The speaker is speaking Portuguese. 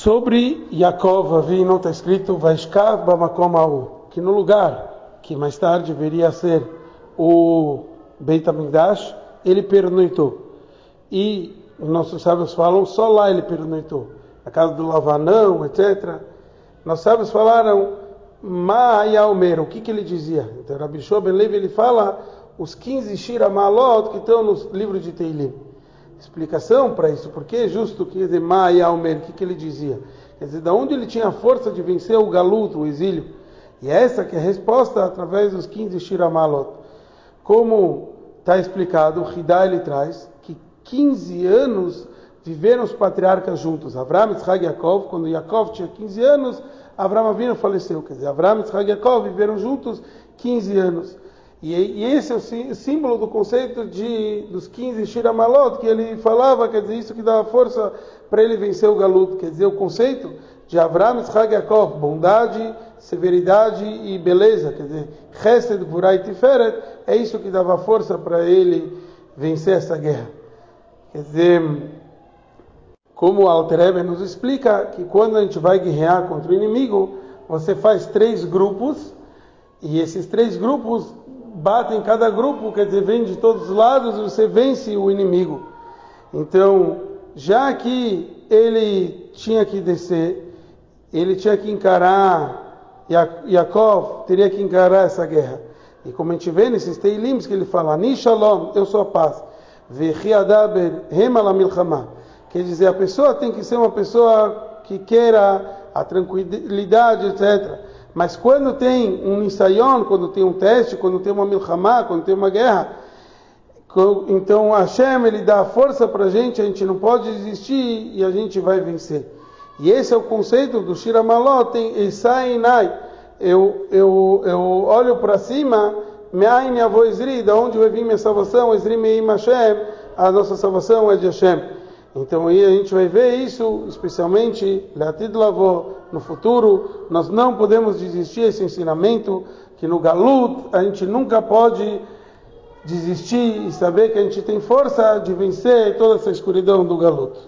Sobre Yaakov Avinu está escrito Vaishkav Bamakom que no lugar que mais tarde viria a ser o Beit HaMikdash, ele pernoitou. E nossos sábios falam, só lá ele pernoitou. Na casa do Lavanão, etc. Nossos sábios falaram, Ma'ayaomer, o que, que ele dizia? Então, Rabi Ben Levi, ele fala os 15 Shira Malot que estão nos livros de Teilim. Explicação para isso, porque é justo que dizer Ma'ayaomer, o que, ele dizia? Quer dizer, da onde ele tinha a força de vencer o galuto, o exílio? E é essa que é a resposta através dos 15 Shira Malot. Como está explicado, o Hidá ele traz que 15 anos viveram os patriarcas juntos. Avraham, Yitzhak e Yaakov, quando Yaakov tinha 15 anos, Avraham Avinu faleceu. Quer dizer, Avraham, Yitzhak e Yaakov viveram juntos 15 anos. E, e, esse é o símbolo do conceito de, dos 15 Shiramalot, que ele falava, quer dizer, isso que dava força para ele vencer o galuto. Quer dizer, o conceito de Avraham, Yitzhak bondade, severidade e beleza. Quer dizer, Chesed, Burai Tiferet, é isso que dava força para ele vencer essa guerra. Quer dizer, como Alter nos explica, que quando a gente vai guerrear contra o inimigo, você faz três grupos, e esses três grupos batem cada grupo, quer dizer, vem de todos os lados e você vence o inimigo. Então, já que ele tinha que descer, ele tinha que encarar, Yaakov teria que encarar essa guerra. E como a gente vê nesses teilims que ele fala, Ni shalom, eu sou a paz. Quer dizer, a pessoa tem que ser uma pessoa que queira a tranquilidade, etc. Mas quando tem um ensayon, quando tem um teste, quando tem uma milhamá, quando tem uma guerra, então Hashem ele dá força para a gente, a gente não pode desistir e a gente vai vencer. E esse é o conceito do Shira Malot, tem Esainai. Eu, eu, eu olho para cima, Me'ain Yavo Ezri, da onde vai vir minha salvação? Ezri Me'im Hashem, a nossa salvação é de Hashem. Então aí a gente vai ver isso, especialmente Lavó, no futuro. Nós não podemos desistir desse ensinamento, que no Galut a gente nunca pode desistir e saber que a gente tem força de vencer toda essa escuridão do Galut.